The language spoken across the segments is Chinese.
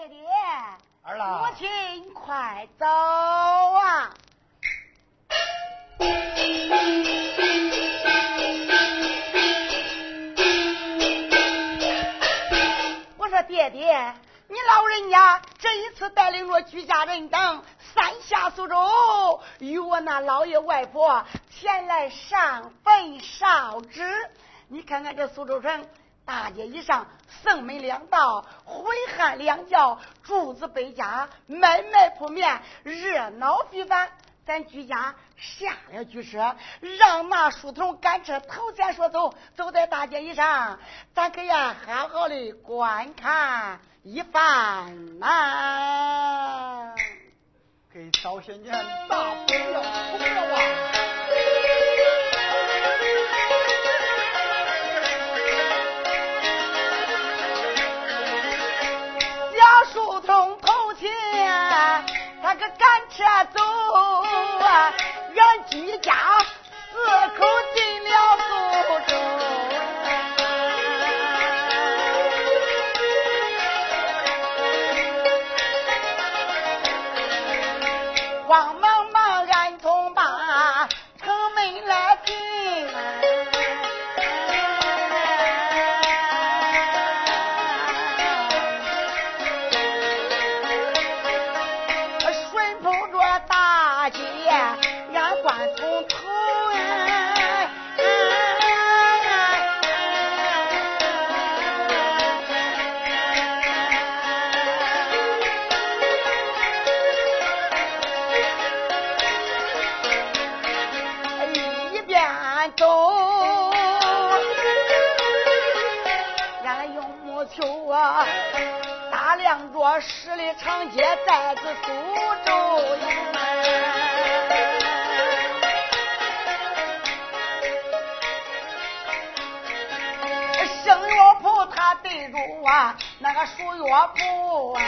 爹爹，儿郎，母亲快走啊！我说爹爹，你老人家这一次带领着居家人等三下苏州，与我那老爷外婆前来上坟烧纸。你看看这苏州城大街一上，正门两道，挥汗两脚，柱子背家，买卖铺面，热闹非凡。咱居家下了居车，让那书童赶车头前说走，走在大街上，咱可要好好的观看一番呐。给赵先生大不了不了啊！个赶车走啊。俺居家四口进了啊，那个输药铺啊。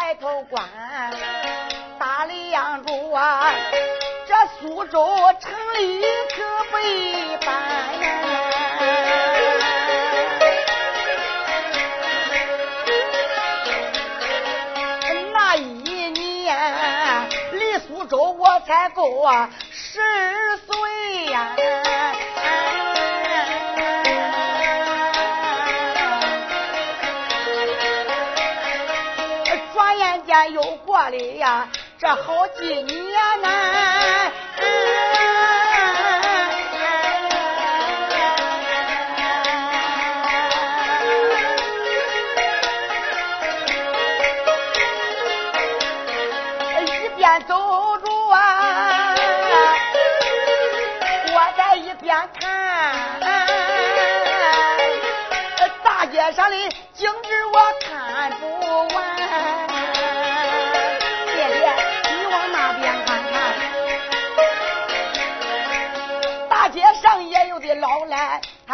抬头观，大梁柱啊，这苏州城里可不一般。那一年离苏州我才够啊十二里呀，这好几年呐。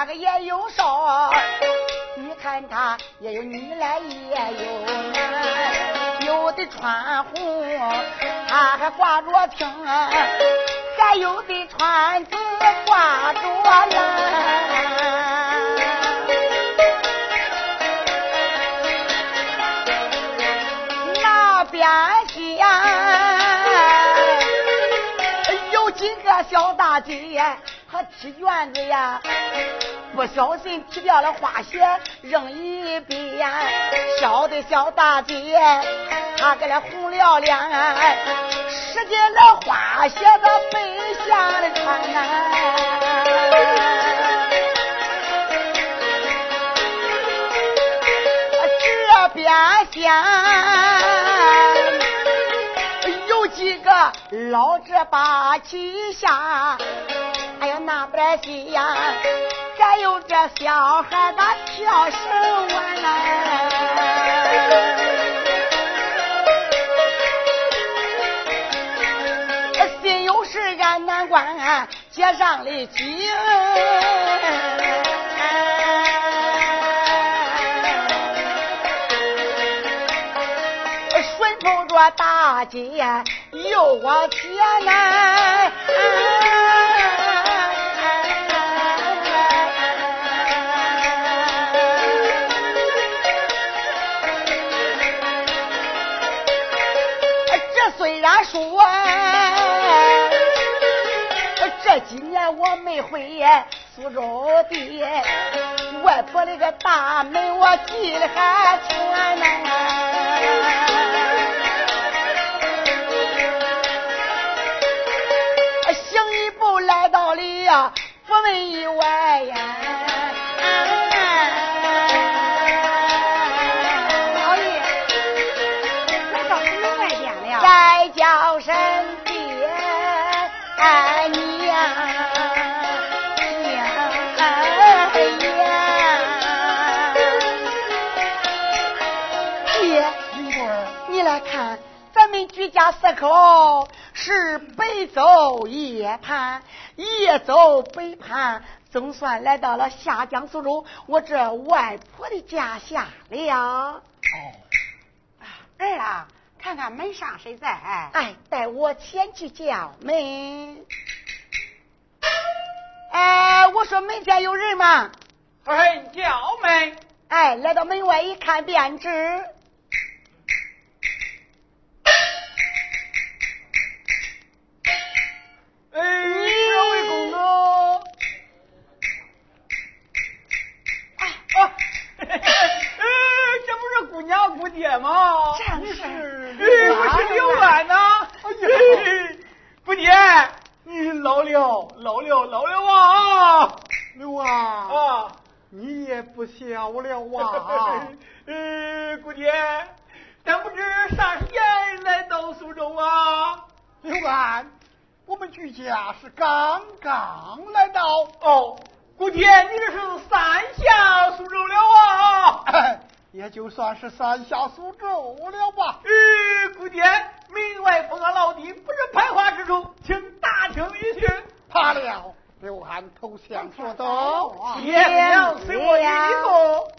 来，他个也有少。你看他也有女来，也有男，有的穿红，他还挂着青，还有的穿紫，挂着蓝。那边厢有几个小大姐。她踢卷子呀，不小心踢掉了花鞋，扔一边。小的小大姐，她给那红了脸，拾起了花鞋子背下的穿。边厢，有几个老者把旗下，哎呀那不得戏呀，还有这小孩的跳绳玩呐。俺难关街上的景，顺风着大街又往前来。虽然说。今年我没回苏州的，外婆那个大门我记得还全呢。行一步来到了家四口是北走夜盘，夜走北盘，总算来到了下江苏州我这外婆的家下了。哦，儿啊，看看门上谁在？哎，带我前去叫门。哎，我说门前有人吗？哎，叫门。哎，来到门外一看，便知。爹吗？正是，哎我是刘安呐。姑爹，你老了，老了，老了啊！刘安啊，你也不小了啊！呃，姑爹，咱不知啥时间来到苏州啊？刘安，我们居家是刚刚来到。哦，姑爹，你这是三下苏州了啊？也就算是三下苏州了吧。呃，姑爹，门外风啊老弟，不是排话之处，请大听一听。怕了，刘汉投降说道：“爹娘随我一步。”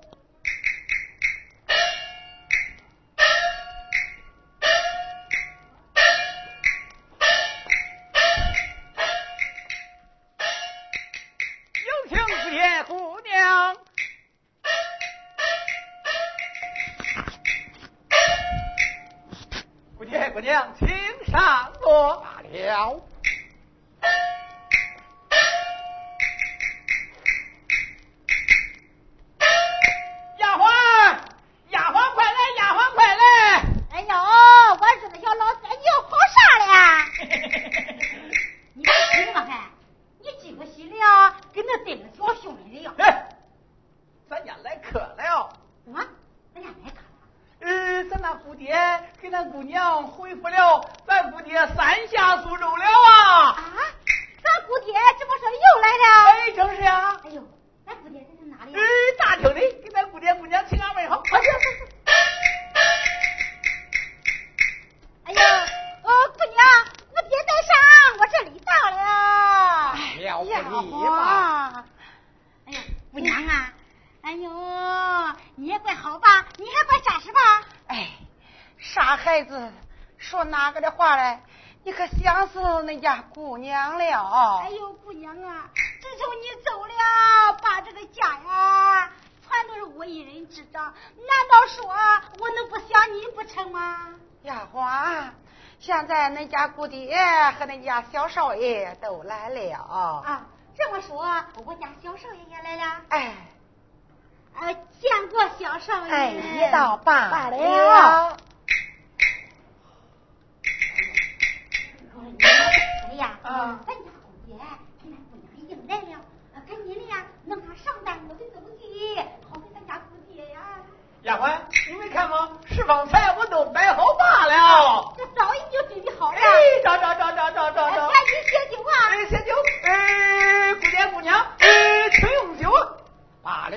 自从你走了，把这个家呀，全都是我一人执掌，难道说我能不想你不成吗？丫鬟，现在恁家姑爹和恁家小少爷都来了。啊，这么说，我家小少爷也来了？哎。呃，见过小少爷。哎，一到罢了。哎呀，啊，来了，赶紧的呀，弄他上单，我的东西，好给咱家姑爹呀。丫鬟，你没看吗？十方菜我都摆好罢了。这早已经准备好了。哎，张张张张张张张。来，先酒啊！哎，先酒！哎，姑娘姑娘，哎，请用酒罢了。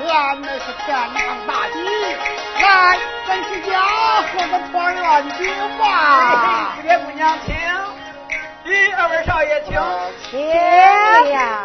天相见那是天堂大地。来，咱去家喝个团圆酒吧。姑爹姑娘请，一，二位少爷请，请呀。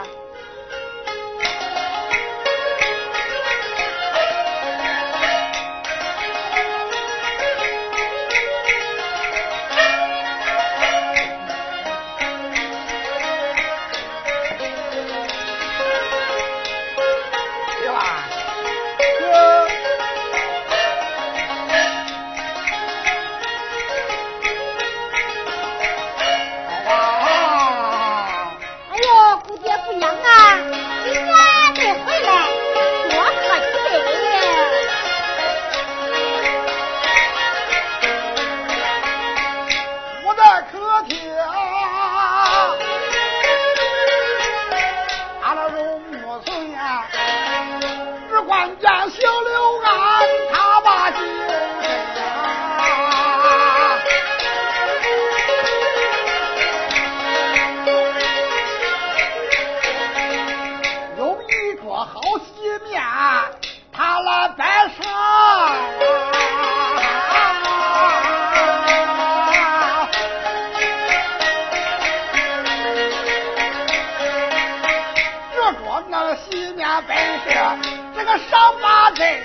上马贼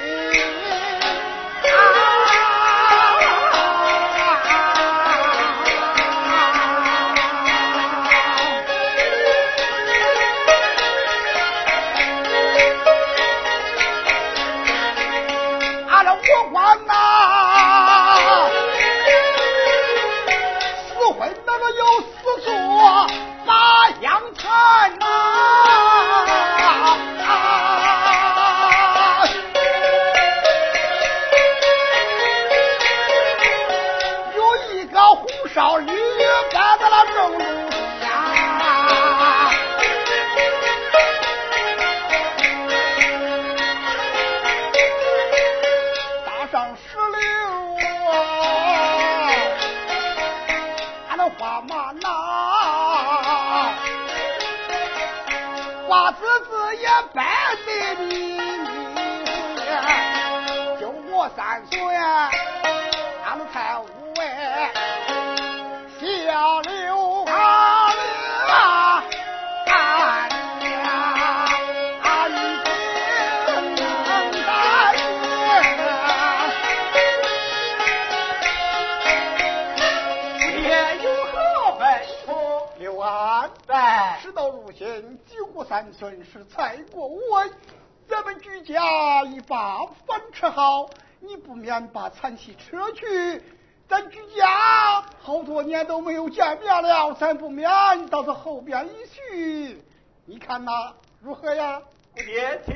免把餐席撤去。咱居家好多年都没有见面了，咱不免到这后边一叙，你看呐，如何呀？姑爹，请。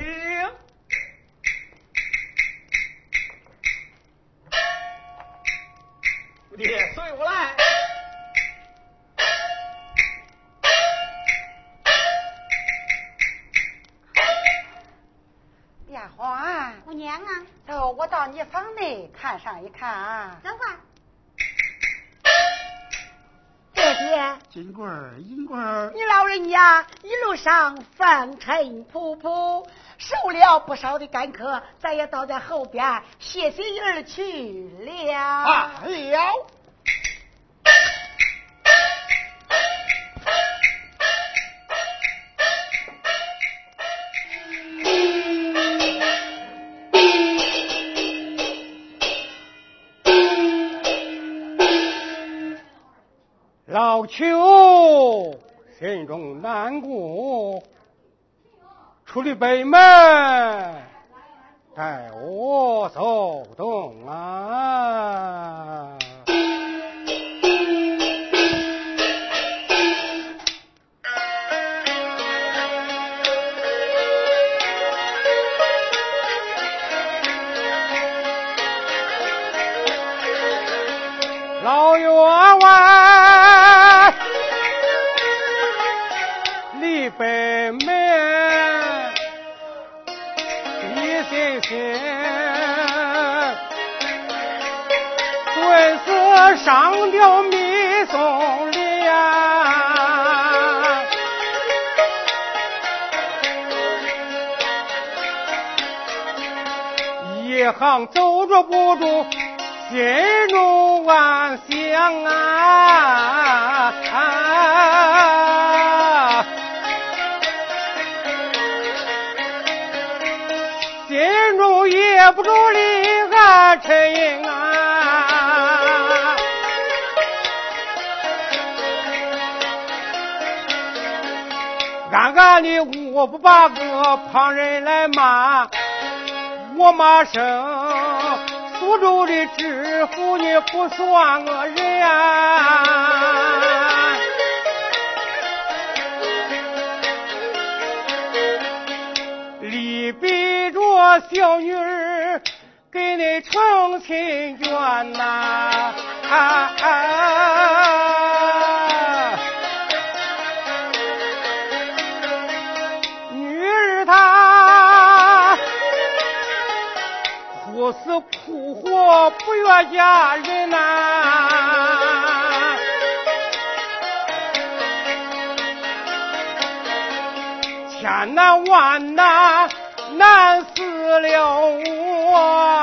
姑爹，随我来。娘啊，走，我到你房内看上一看啊。走吧。爹爹，金贵儿，银贵儿，你老人家一路上风尘仆仆，受了不少的干渴，咱也倒在后边歇息而去了。啊了。求心中难过，出了北门，带我走动啊！上吊密送礼啊！一行走着不住，心中暗想啊！心中也不住离暗沉啊！暗暗的我不把个旁人来骂，我骂声苏州的知府你不算个人啊！离别着小女儿给你成亲眷呐、啊啊哭死哭活不愿嫁人呐、千难万难难死了我。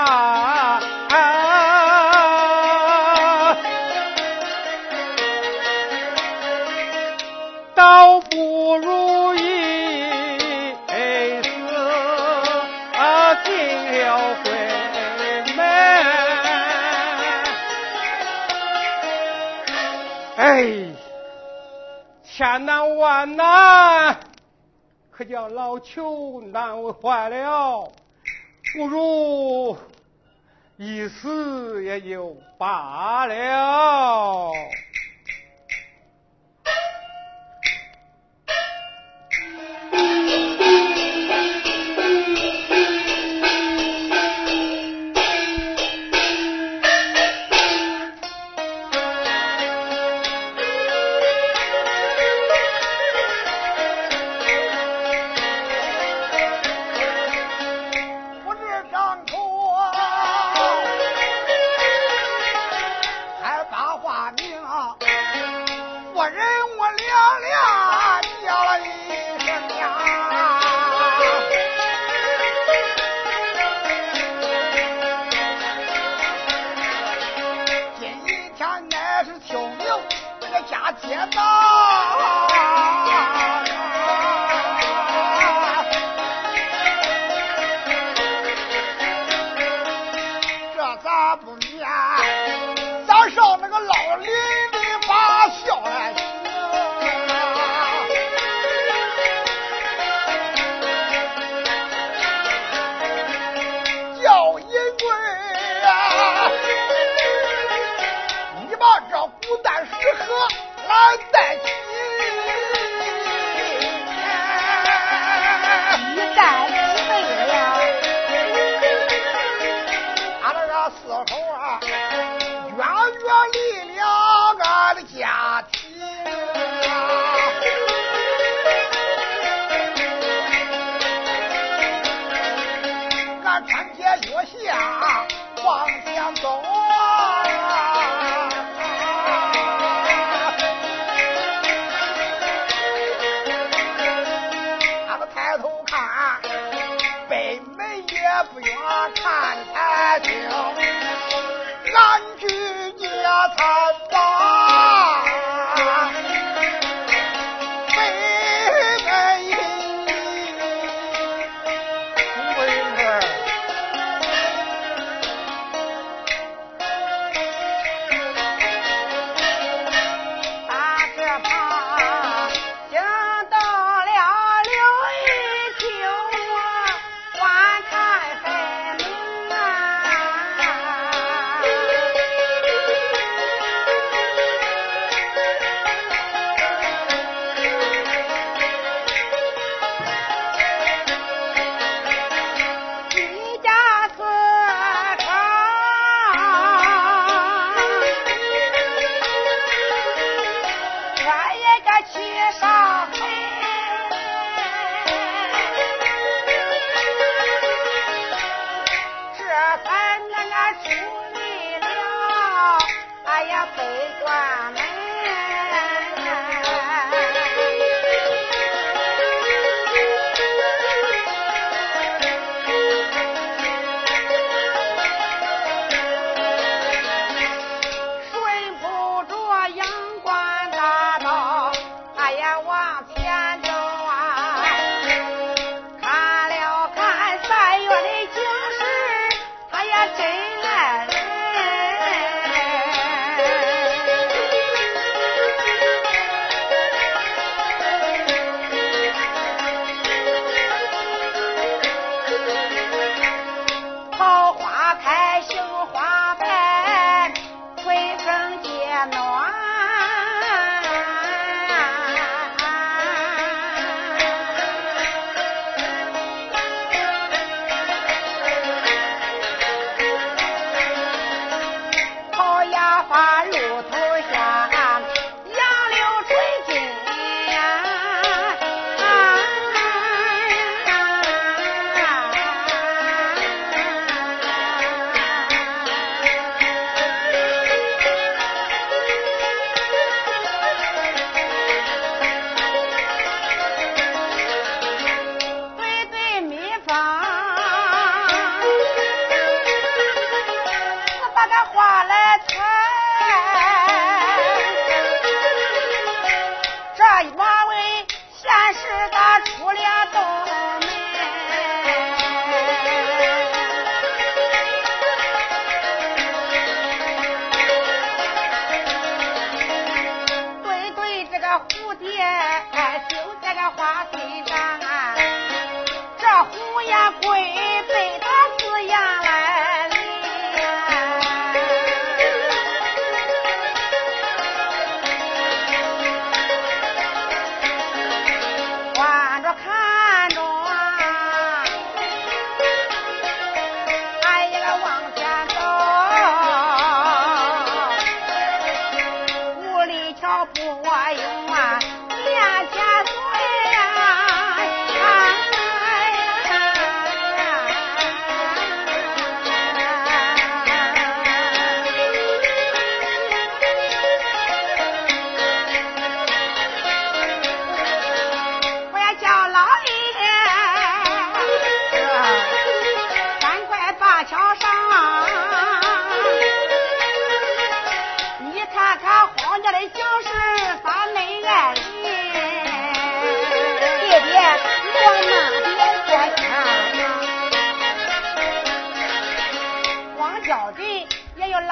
难，可叫老邱难为坏了，不如一死也就罢了。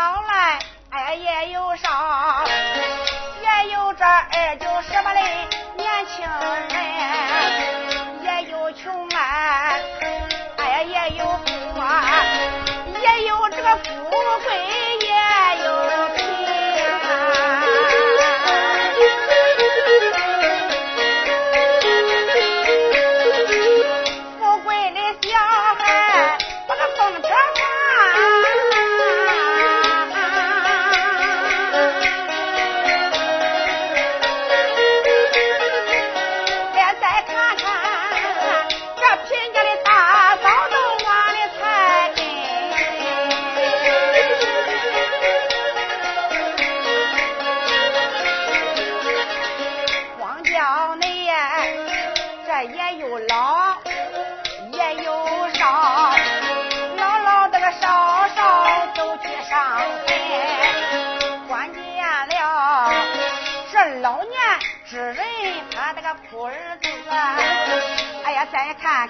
老来，哎也有少，也有这二九十八的年轻人，也有穷来，哎也有富啊，也有这个富贵。Thả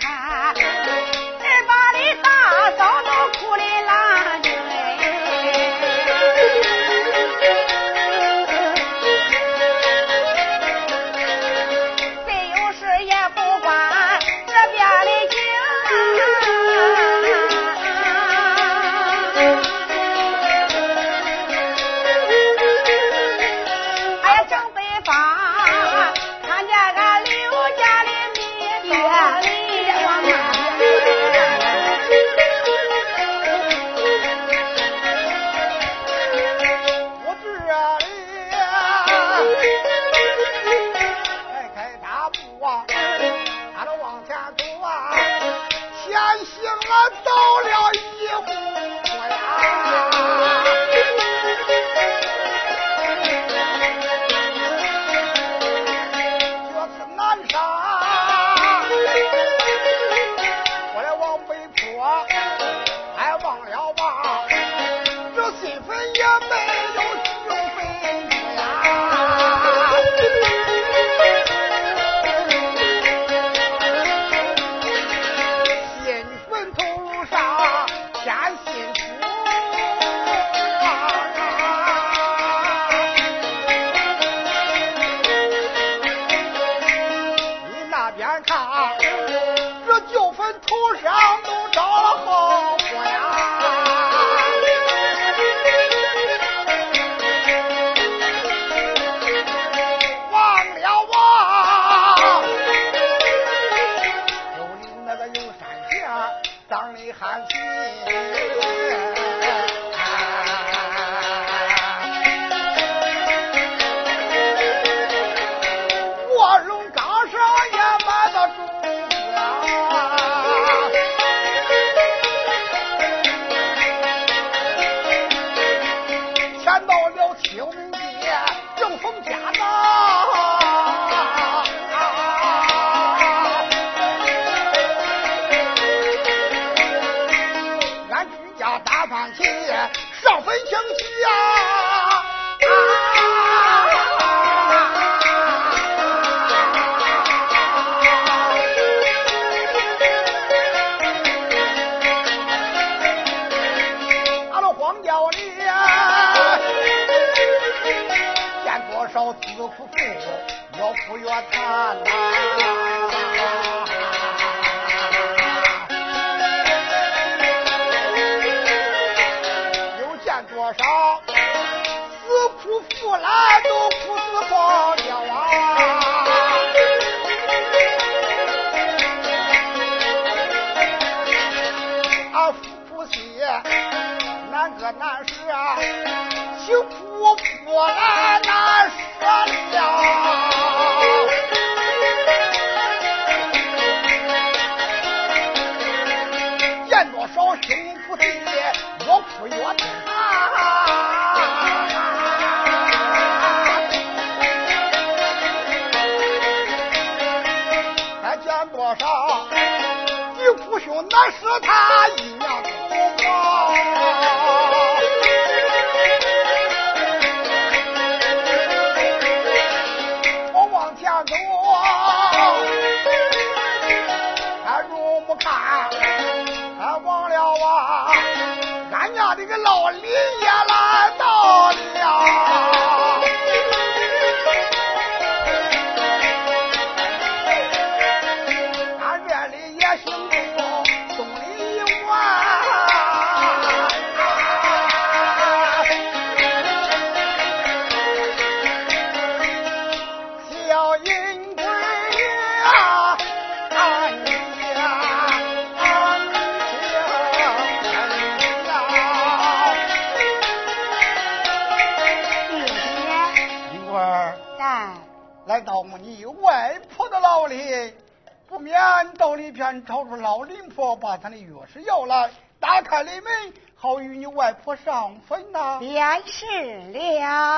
多少？你哭兄，那是他一样多。俺朝着老林婆把他的钥匙要来，打开了门，好与你外婆上坟呐。便是了。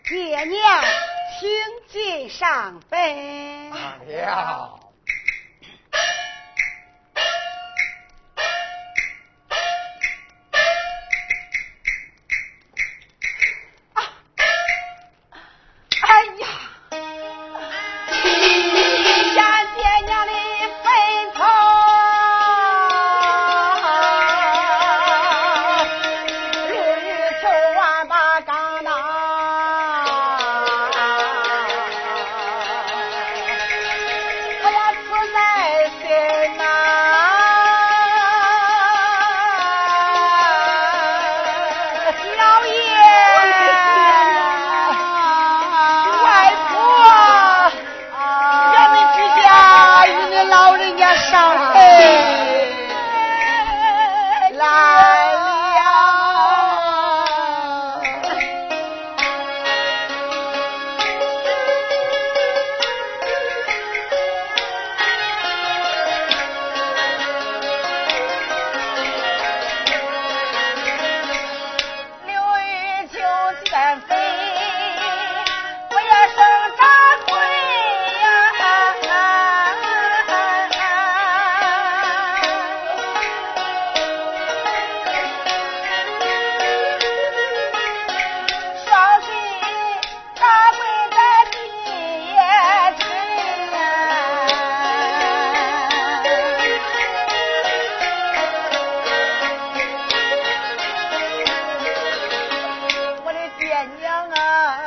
爹娘请进上坟。哎呀。娘啊！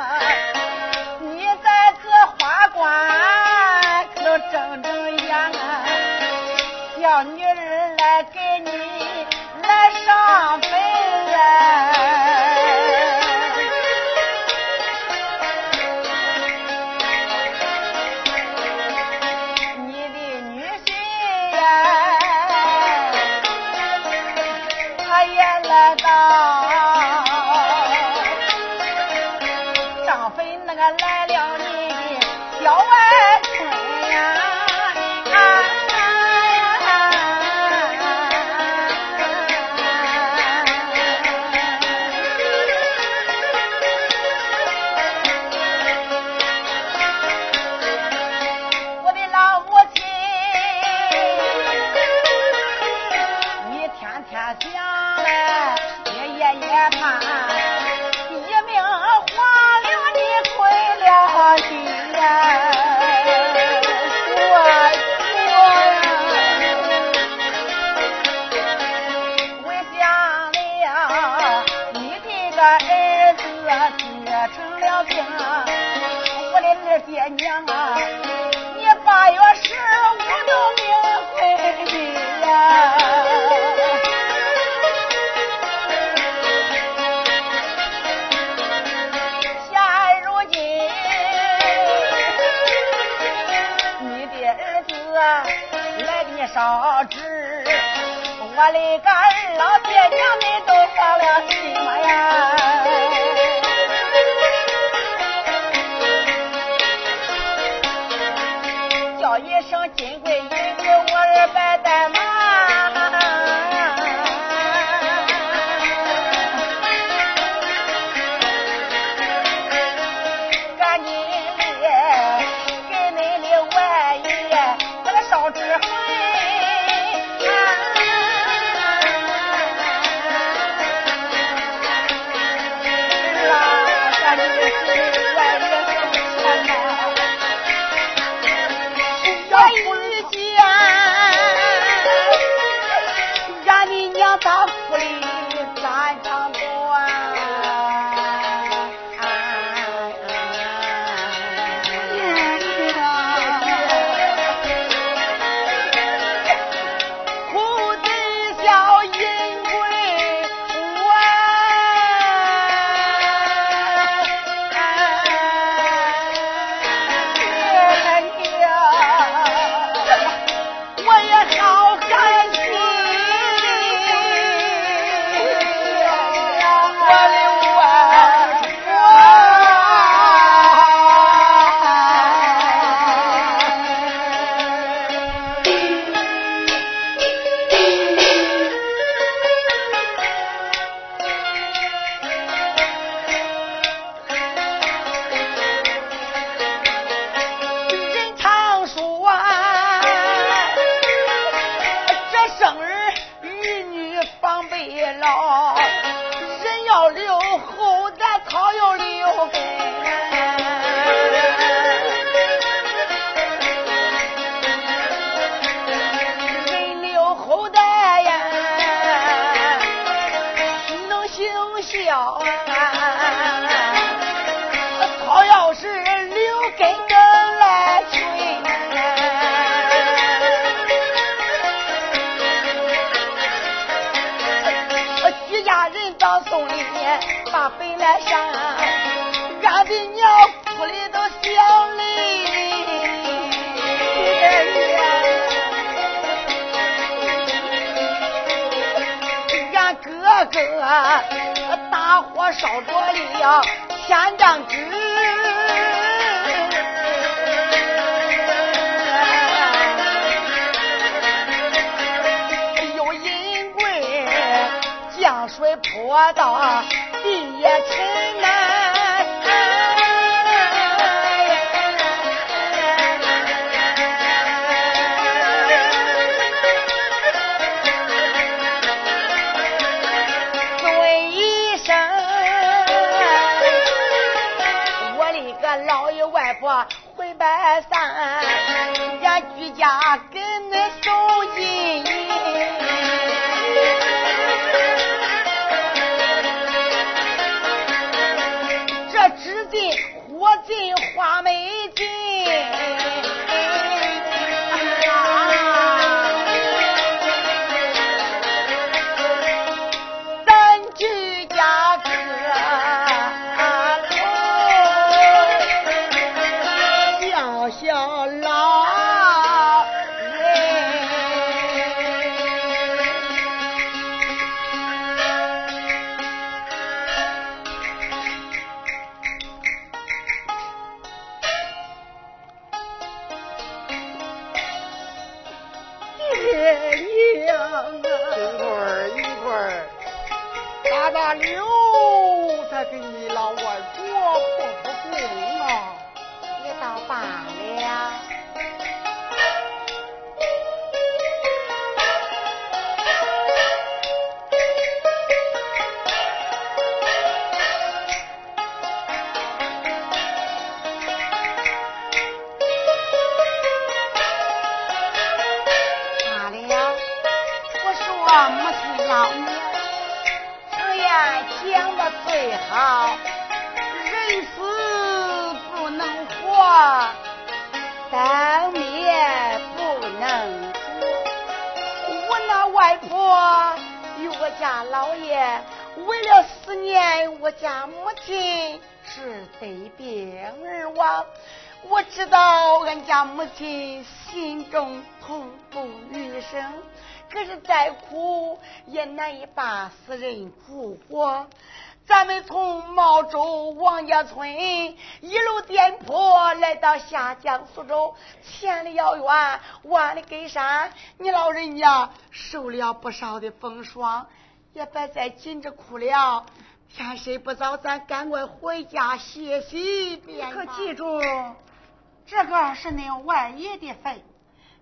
烧纸我的个二老爹娘你都放了心吗呀。外婆回拜山，俺居家跟那守金银。当面不能说我那外婆与我家老爷为了思念我家母亲是得病而亡我知道俺家母亲心中痛不欲生可是再苦也难以把死人复活。咱们从茂州王家村一路颠簸来到下江苏州，千里遥远，万里隔山，你老人家受了不少的风霜，也别再紧着哭了。天色不早，咱赶快回家歇息你。可记住，这个是恁外爷的坟。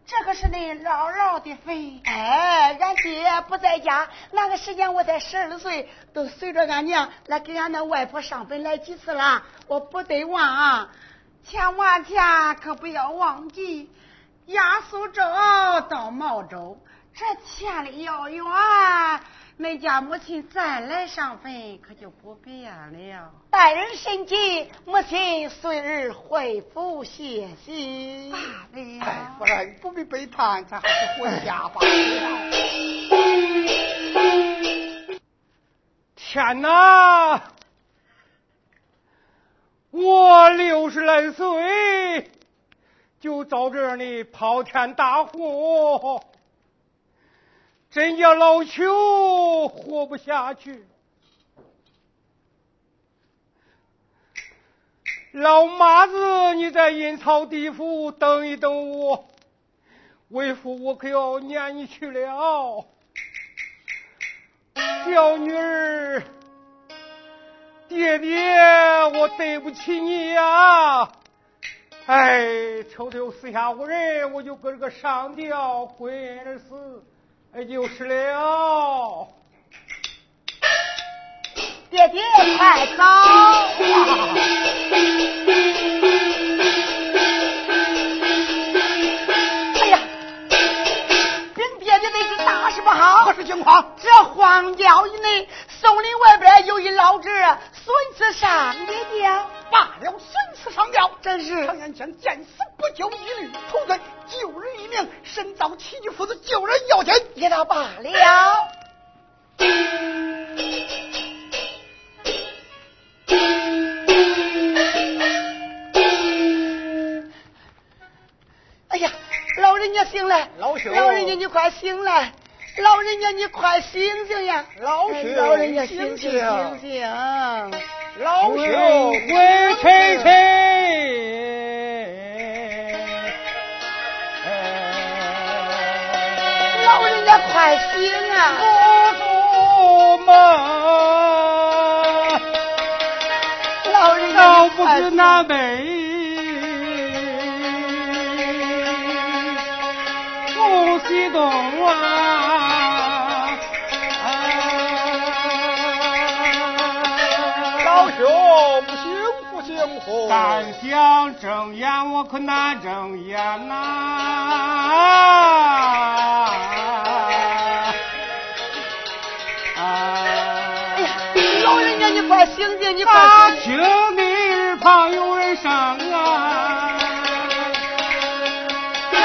这可是恁姥姥的坟，哎，俺爹不在家，那个时间我才十二岁，都随着俺娘来给俺那外婆上坟来几次了，我不得忘，千万千可不要忘记，压苏州到茂州，这千里遥远。恁家母亲再来上坟，可就不便了。待人慎己，母亲随儿回府歇息。罢了。哎，夫人不必悲叹，咱还是回家吧。天哪！我六十来岁就遭这样的滔天大祸。真叫老邱活不下去，老妈子，你在阴曹地府等一等我，为父我可要撵你去了。小女儿，爹爹，我对不起你呀！哎，瞅瞅四下无人，我就搁这个上吊跪死。哎，就是了，爹爹快走！哎呀，禀爹爹那是大事不好！何事情况？这荒郊以内，松林外边有一老者损刺上爹爹。罢了，孙子上吊，真是常言讲，见死不救，一律除罪。救人一命，身遭七级斧子，救人要紧，也倒罢了。哎呀，老人家醒来，老兄，老人家你快醒来，老人家你快醒醒呀，老兄，老人家醒醒醒醒，老兄，回晨晨。快醒啊！不做梦，老人家不是那美，不激动啊！不行乎？敢想睁眼，我可难睁眼呐！老人家，你快醒醒！你快醒！你耳旁有人声啊！皱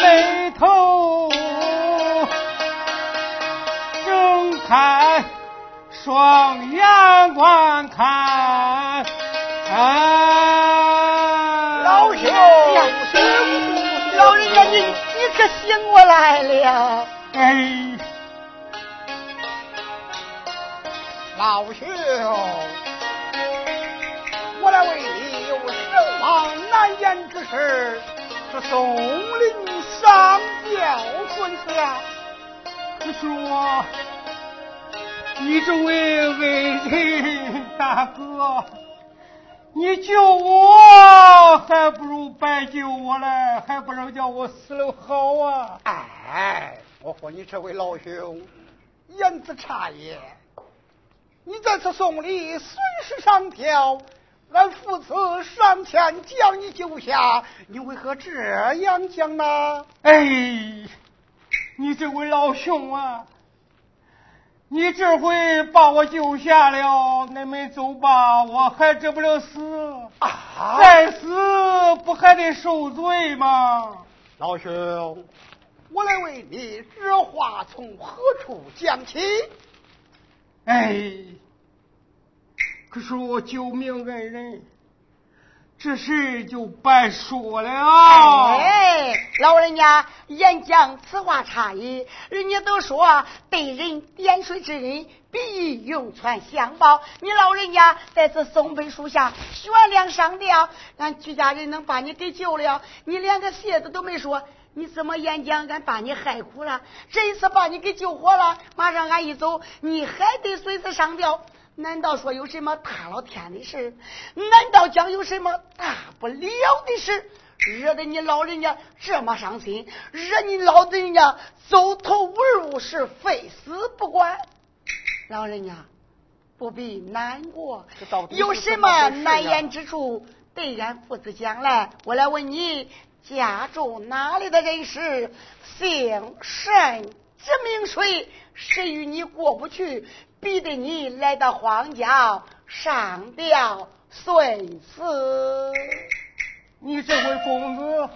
眉头，睁开双眼观看。老可醒过来了？哎。老兄，我来为你有生亡难言之事，是松林上吊孙子呀。可是我，你这位恩人大哥，你救我还不如白救我嘞，还不如叫我死了好啊！哎，我和你这位老兄，言之差也。你在此送礼，损失上挑，俺父子上前将你救下，你为何这样讲呢？哎，你这位老兄啊，你这回把我救下了，你们走吧，我还治不了死，啊、再死不还得受罪吗？老兄，我来问你，这话从何处讲起？哎，可是我救命恩人，这事就白说了。哎，老人家言讲此话差矣，人家都说对人点水之恩，必以永传相报。你老人家在这松柏树下悬梁上吊，俺居家人能把你给救了，你连个谢字都没说。你怎么演讲？俺把你害苦了，这一次把你给救活了，马上俺一走，你还得随时上吊。难道说有什么大了天的事？难道将有什么大不了的事，惹得你老人家这么伤心，惹你老人家走投无路，是非死不管？老人家不必难过，有什么难言之处，对俺父子讲来。我来问你。家住哪里的人士，姓甚，之名谁？谁与你过不去，逼得你来到荒郊上吊碎死？你这位公子，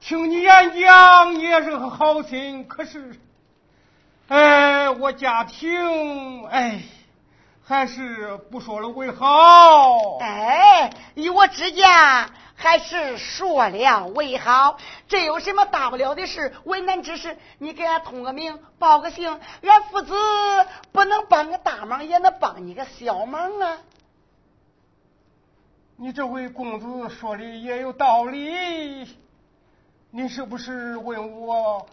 听你演讲，也是个好心，可是，哎，我家庭，哎，还是不说了为好。哎，依我之见。还是说了为好，这有什么大不了的事？为难之事，你给俺通个名，报个姓，俺父子不能帮个大忙，也能帮你个小忙啊！你这位公子说的也有道理，你是不是问我？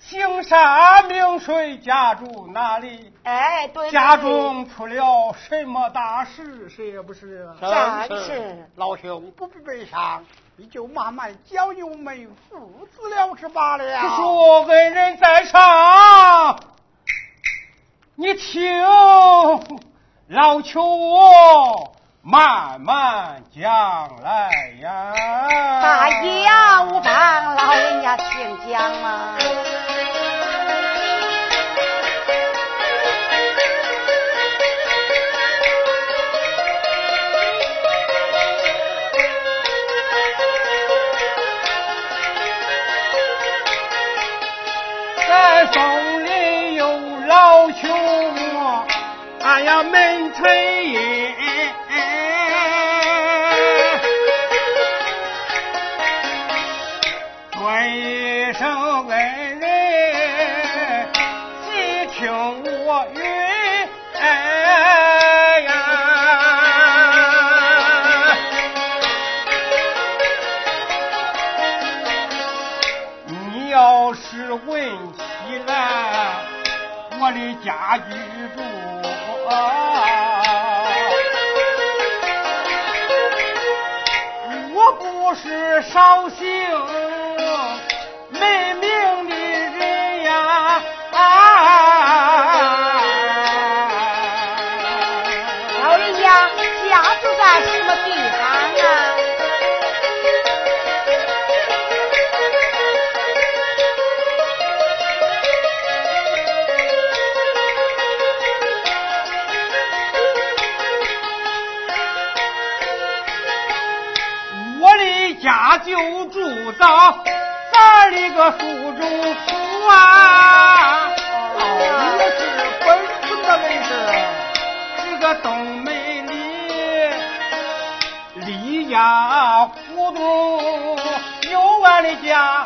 姓啥名谁家住哪里？哎，对，家中出了什么大事？谁也不是。真是，老兄不必悲伤，你就慢慢教我们父子了之罢了。可说恩人在上，你听老求我慢慢讲来呀。大爷呀，无妨，老人家请讲嘛。松林有老邱我，俺呀门吹我云哎呀。你要是问起来。我的家居住，我不是绍兴没名的人呀。啊住到咱那个苏州府啊，你是本村的人士，这个东门里李家胡同有俺的家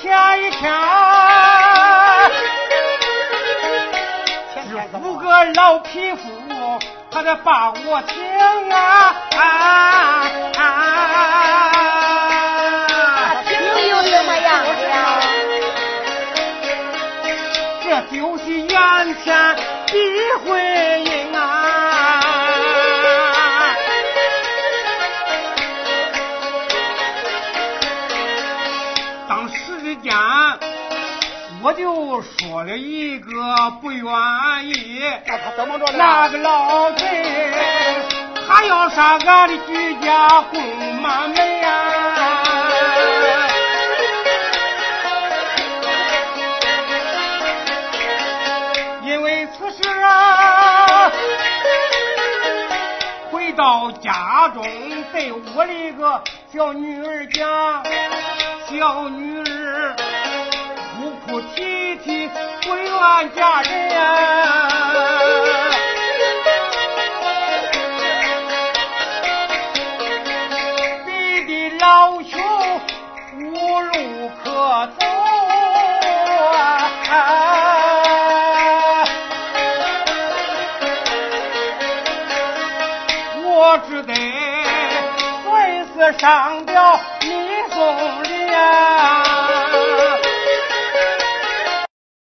前一天，这五个老匹夫。他在把我请啊！听有什么样子呀？这就是眼前的婚我就说了一个不愿意，那他怎么着那个老贼，他要杀俺的居家公满门呀！因为此事啊，回到家中对我的一个小女儿讲，小女儿。哭啼啼，不愿嫁人呀！逼的老穷无路可走啊！我只得顺势上吊，